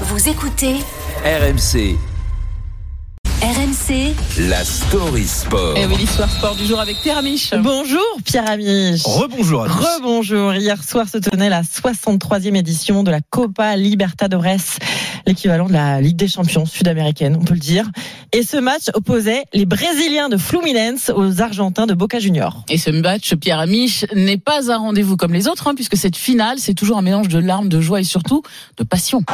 Vous écoutez RMC, RMC la story sport. Et Eh oui, l'histoire sport du jour avec Pierre Amiche. Bonjour Pierre Amiche. Rebonjour à tous. Rebonjour. Hier soir se tenait la 63e édition de la Copa Libertadores, l'équivalent de la Ligue des Champions sud-américaine, on peut le dire. Et ce match opposait les Brésiliens de Fluminense aux Argentins de Boca Juniors. Et ce match, Pierre Amiche, n'est pas un rendez-vous comme les autres, hein, puisque cette finale, c'est toujours un mélange de larmes, de joie et surtout de passion.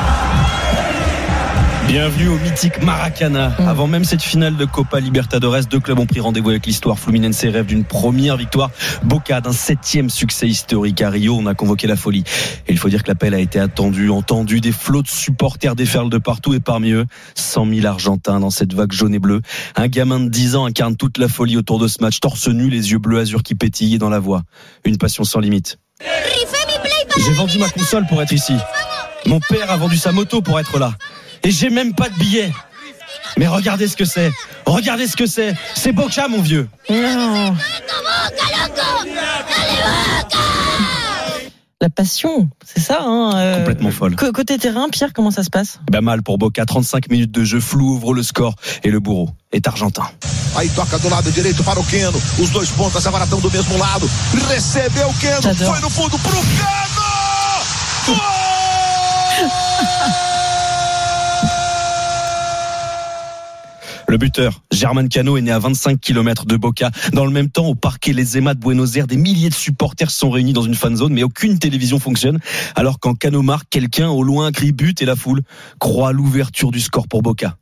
Bienvenue au mythique Maracana. Mm. Avant même cette finale de Copa Libertadores, deux clubs ont pris rendez-vous avec l'histoire. Fluminense rêve d'une première victoire. Boca d'un septième succès historique à Rio. On a convoqué la folie. Et il faut dire que l'appel a été attendu, entendu. Des flots de supporters déferlent de partout et parmi eux, 100 000 Argentins dans cette vague jaune et bleue. Un gamin de 10 ans incarne toute la folie autour de ce match. Torse nu, les yeux bleus azur qui pétillent dans la voix. Une passion sans limite. J'ai vendu ma console pour être ici. Mon père a vendu sa moto pour être là. Et j'ai même pas de billet. Mais regardez ce que c'est. Regardez ce que c'est. C'est Boca, mon vieux. Non. La passion, c'est ça. Hein, euh, Complètement folle. Côté terrain, Pierre, comment ça se passe? Bah mal pour Boca. 35 minutes de jeu flou ouvre le score. Et le bourreau est argentin. Aí buteur, German Cano, est né à 25 km de Boca. Dans le même temps, au parquet Les Emas de Buenos Aires, des milliers de supporters sont réunis dans une fan zone, mais aucune télévision fonctionne. Alors quand Cano marque, quelqu'un au loin crie but et la foule croit l'ouverture du score pour Boca.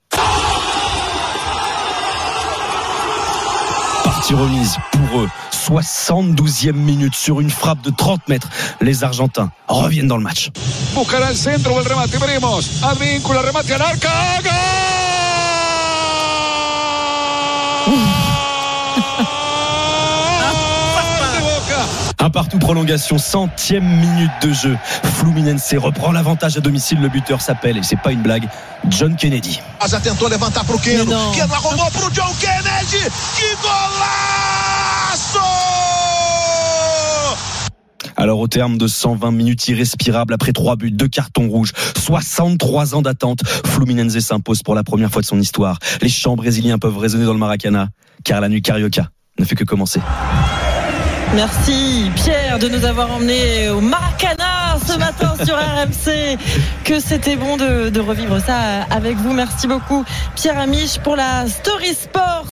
Partie remise pour eux. 72e minute sur une frappe de 30 mètres. Les Argentins reviennent dans le match. Un partout prolongation, centième minute de jeu. Fluminense reprend l'avantage à domicile. Le buteur s'appelle, et c'est pas une blague, John Kennedy. Já tentou levantar pro Keno. Mais não. Keno arrumou pro John Kennedy? Que golaço! Alors au terme de 120 minutes irrespirables après trois buts, deux cartons rouges, 63 ans d'attente, Fluminense s'impose pour la première fois de son histoire. Les chants brésiliens peuvent résonner dans le Maracana, car la nuit carioca ne fait que commencer. Merci Pierre de nous avoir emmenés au Maracana ce matin sur RMC. Que c'était bon de, de revivre ça avec vous. Merci beaucoup Pierre Amiche pour la Story Sport.